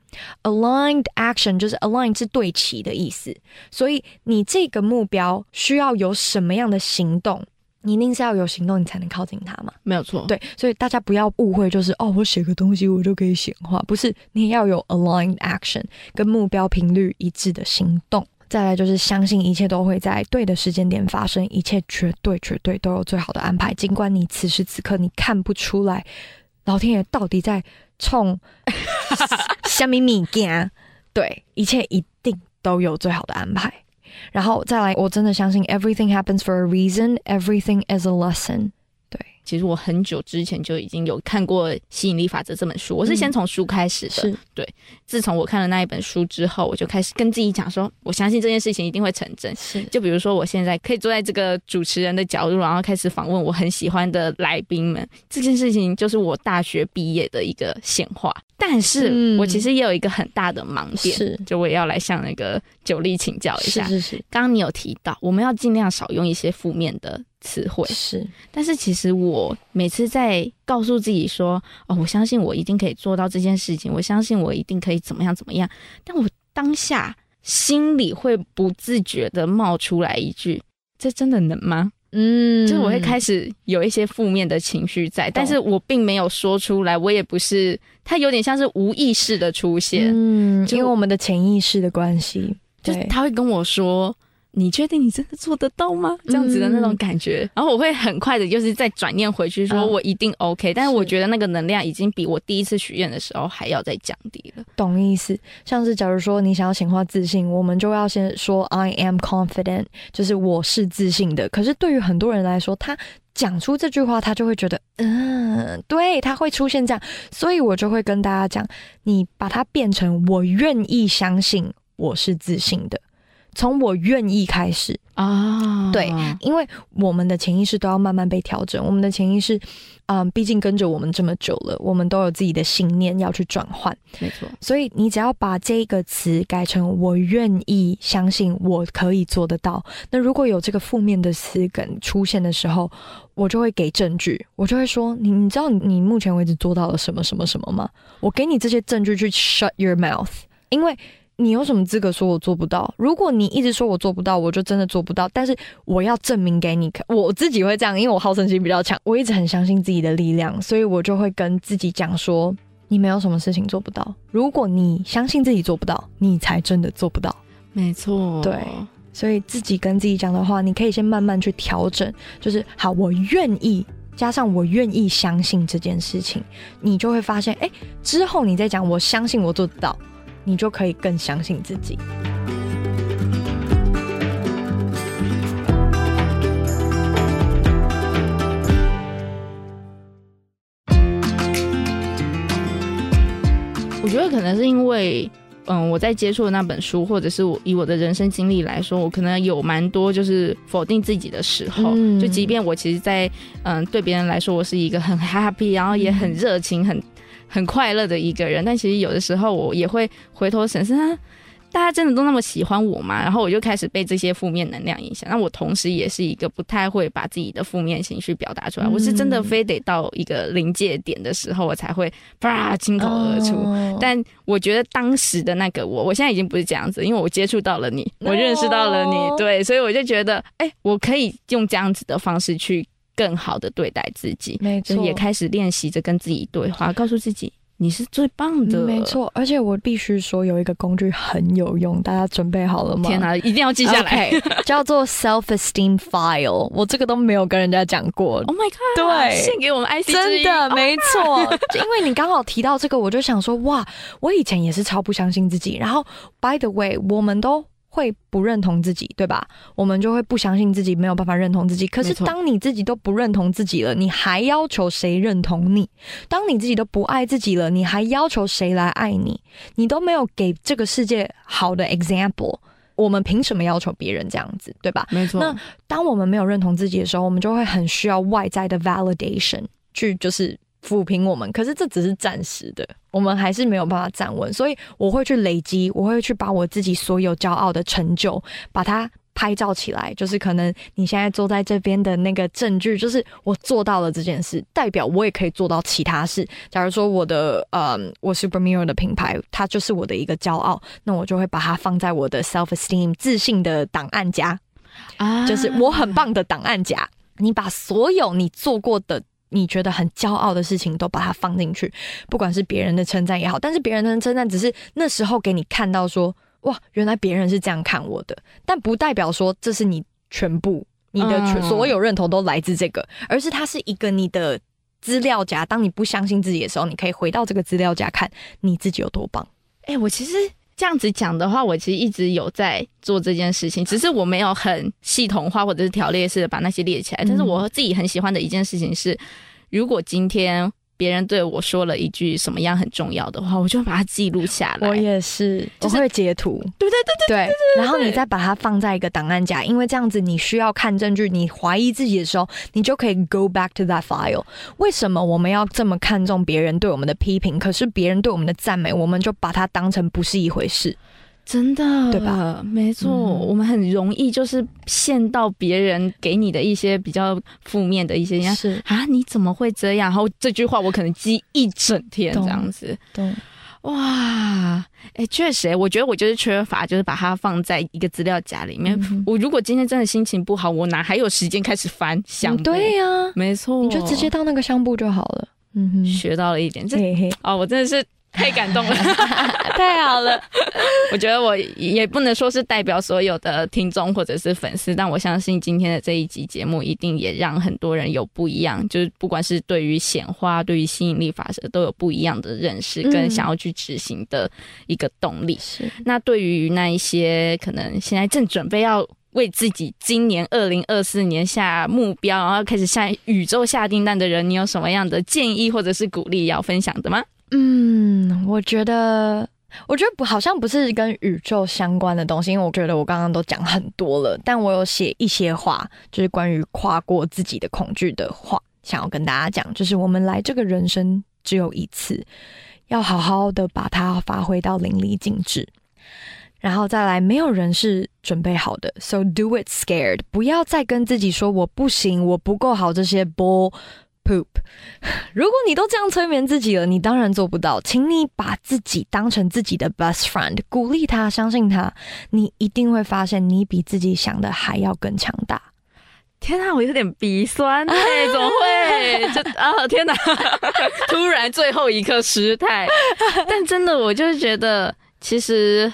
Aligned action 就是 align 是对齐的意思，所以你这个目标需要有什么样的行动？你一定是要有行动，你才能靠近它嘛。没有错，对，所以大家不要误会，就是哦，我写个东西我就可以显化，不是，你要有 aligned action，跟目标频率一致的行动。再来就是相信一切都会在对的时间点发生，一切绝对绝对都有最好的安排，尽管你此时此刻你看不出来，老天爷到底在。冲虾米米干，对，一切一定都有最好的安排。然后再来，我真的相信 everything happens for a reason，everything is a lesson。其实我很久之前就已经有看过《吸引力法则》这本书，我是先从书开始的。是对，自从我看了那一本书之后，我就开始跟自己讲说，我相信这件事情一定会成真。是，就比如说我现在可以坐在这个主持人的角度，然后开始访问我很喜欢的来宾们，这件事情就是我大学毕业的一个显化。但是我其实也有一个很大的盲点，是，就我也要来向那个九力请教一下。是是是，刚刚你有提到，我们要尽量少用一些负面的词汇。是，但是其实我每次在告诉自己说，哦，我相信我一定可以做到这件事情，我相信我一定可以怎么样怎么样，但我当下心里会不自觉的冒出来一句：这真的能吗？嗯，就是我会开始有一些负面的情绪在，但是我并没有说出来，我也不是，它有点像是无意识的出现，嗯，因为我们的潜意识的关系，就是他会跟我说。你确定你真的做得到吗？这样子的那种感觉，嗯、然后我会很快的，就是再转念回去，说我一定 OK、嗯。但是我觉得那个能量已经比我第一次许愿的时候还要再降低了。懂意思？像是假如说你想要显化自信，我们就要先说 I am confident，就是我是自信的。可是对于很多人来说，他讲出这句话，他就会觉得，嗯，对，他会出现这样。所以我就会跟大家讲，你把它变成我愿意相信我是自信的。从我愿意开始啊，oh. 对，因为我们的潜意识都要慢慢被调整。我们的潜意识，嗯，毕竟跟着我们这么久了，我们都有自己的信念要去转换。没错，所以你只要把这个词改成“我愿意相信我可以做得到”。那如果有这个负面的词梗出现的时候，我就会给证据，我就会说：“你你知道你目前为止做到了什么什么什么吗？我给你这些证据去 shut your mouth，因为。”你有什么资格说我做不到？如果你一直说我做不到，我就真的做不到。但是我要证明给你看，我自己会这样，因为我好胜心比较强，我一直很相信自己的力量，所以我就会跟自己讲说：你没有什么事情做不到。如果你相信自己做不到，你才真的做不到。没错，对，所以自己跟自己讲的话，你可以先慢慢去调整，就是好，我愿意加上我愿意相信这件事情，你就会发现，哎，之后你再讲，我相信我做得到。你就可以更相信自己。我觉得可能是因为。嗯，我在接触的那本书，或者是我以我的人生经历来说，我可能有蛮多就是否定自己的时候。嗯、就即便我其实在，在嗯对别人来说，我是一个很 happy，然后也很热情、很很快乐的一个人，但其实有的时候我也会回头审视他。大家真的都那么喜欢我吗？然后我就开始被这些负面能量影响。那我同时也是一个不太会把自己的负面情绪表达出来。嗯、我是真的非得到一个临界点的时候，我才会啪倾口而出。哦、但我觉得当时的那个我，我现在已经不是这样子，因为我接触到了你，我认识到了你，哦、对，所以我就觉得，哎、欸，我可以用这样子的方式去更好的对待自己，没错，也开始练习着跟自己对话，告诉自己。你是最棒的，没错。而且我必须说，有一个工具很有用，大家准备好了吗？天哪，一定要记下来，okay, 叫做 Self Esteem File。我这个都没有跟人家讲过。Oh my god！对，献给我们 IC 真的 没错。因为你刚好提到这个，我就想说，哇，我以前也是超不相信自己。然后，by the way，我们都。会不认同自己，对吧？我们就会不相信自己，没有办法认同自己。可是当你自己都不认同自己了，你还要求谁认同你？当你自己都不爱自己了，你还要求谁来爱你？你都没有给这个世界好的 example，我们凭什么要求别人这样子，对吧？没错。那当我们没有认同自己的时候，我们就会很需要外在的 validation 去就是。抚平我们，可是这只是暂时的，我们还是没有办法站稳，所以我会去累积，我会去把我自己所有骄傲的成就，把它拍照起来，就是可能你现在坐在这边的那个证据，就是我做到了这件事，代表我也可以做到其他事。假如说我的呃，我 Super Mirror 的品牌，它就是我的一个骄傲，那我就会把它放在我的 Self Esteem 自信的档案夹，啊，就是我很棒的档案夹，你把所有你做过的。你觉得很骄傲的事情都把它放进去，不管是别人的称赞也好，但是别人的称赞只是那时候给你看到说，哇，原来别人是这样看我的，但不代表说这是你全部，你的全所有认同都来自这个，而是它是一个你的资料夹。当你不相信自己的时候，你可以回到这个资料夹看你自己有多棒。哎、欸，我其实这样子讲的话，我其实一直有在做这件事情，只是我没有很系统化或者是条列式的把那些列起来。但是我自己很喜欢的一件事情是。如果今天别人对我说了一句什么样很重要的话，我就把它记录下来。我也是，就是、我会截图。对对对对对，然后你再把它放在一个档案夹，因为这样子你需要看证据，你怀疑自己的时候，你就可以 go back to that file。为什么我们要这么看重别人对我们的批评？可是别人对我们的赞美，我们就把它当成不是一回事。真的，对吧？没错，嗯、我们很容易就是陷到别人给你的一些比较负面的一些，是啊，你怎么会这样？然后这句话我可能记一整天这样子。对，哇，哎、欸，确实，我觉得我就是缺乏，就是把它放在一个资料夹里面。嗯、我如果今天真的心情不好，我哪还有时间开始翻相簿？对呀、啊，没错，你就直接到那个相簿就好了。嗯哼，学到了一点，这哦，我真的是。太感动了，太好了！我觉得我也不能说是代表所有的听众或者是粉丝，但我相信今天的这一集节目一定也让很多人有不一样，就是不管是对于显化、对于吸引力法则都有不一样的认识，跟想要去执行的一个动力。是、嗯。那对于那一些可能现在正准备要为自己今年二零二四年下目标，然后开始向宇宙下订单的人，你有什么样的建议或者是鼓励要分享的吗？嗯，我觉得，我觉得不好像不是跟宇宙相关的东西，因为我觉得我刚刚都讲很多了，但我有写一些话，就是关于跨过自己的恐惧的话，想要跟大家讲，就是我们来这个人生只有一次，要好好的把它发挥到淋漓尽致，然后再来，没有人是准备好的，so do it scared，不要再跟自己说我不行，我不够好这些 bull。Poop，如果你都这样催眠自己了，你当然做不到。请你把自己当成自己的 best friend，鼓励他，相信他，你一定会发现你比自己想的还要更强大。天啊，我有点鼻酸哎、欸，怎么会？就啊，天哪！突然最后一刻失态，但真的，我就是觉得，其实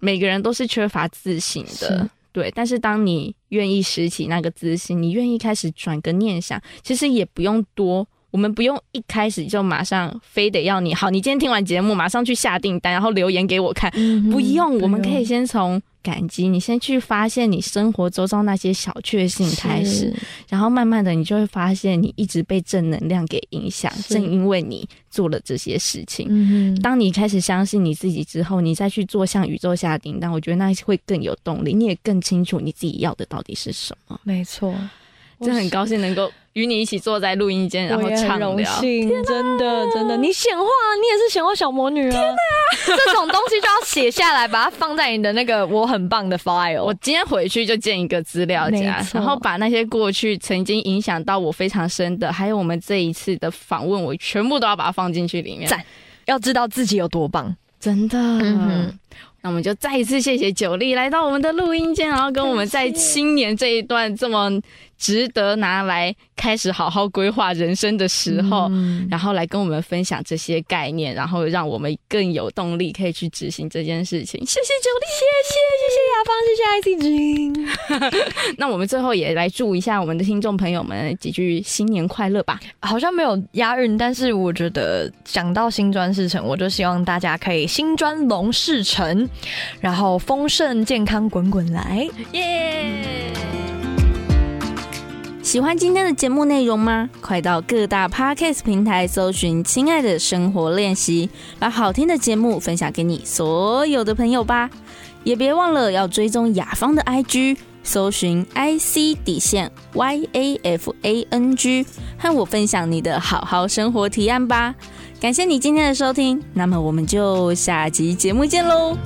每个人都是缺乏自信的。对，但是当你愿意拾起那个自信，你愿意开始转个念想，其实也不用多，我我们不用一开始就马上非得要你好，你今天听完节目马上去下订单，然后留言给我看，嗯、不用，我们可以先从。感激，你先去发现你生活周遭那些小确幸开始，然后慢慢的你就会发现你一直被正能量给影响，正因为你做了这些事情。嗯，当你开始相信你自己之后，你再去做向宇宙下订单，我觉得那会更有动力，你也更清楚你自己要的到底是什么。没错。真的很高兴能够与你一起坐在录音间，然后畅聊。真的真的，你显化，你也是显化小魔女啊！天哪，这种东西就要写下来，把它放在你的那个我很棒的 file。我今天回去就建一个资料夹，然后把那些过去曾经影响到我非常深的，还有我们这一次的访问，我全部都要把它放进去里面。赞，要知道自己有多棒，真的。嗯那我们就再一次谢谢九力来到我们的录音间，然后跟我们在新年这一段这么值得拿来开始好好规划人生的时候，嗯、然后来跟我们分享这些概念，然后让我们更有动力可以去执行这件事情。谢谢九力，谢谢谢谢雅芳，谢谢 IC 之音。那我们最后也来祝一下我们的听众朋友们几句新年快乐吧。好像没有押韵，但是我觉得讲到新专事成，我就希望大家可以新专龙事成。然后丰盛健康滚滚来，耶！喜欢今天的节目内容吗？快到各大 Podcast 平台搜寻“亲爱的生活练习”，把好听的节目分享给你所有的朋友吧。也别忘了要追踪雅芳的 IG，搜寻 IC 底线 YAFANG，和我分享你的好好生活提案吧。感谢你今天的收听，那么我们就下集节目见喽。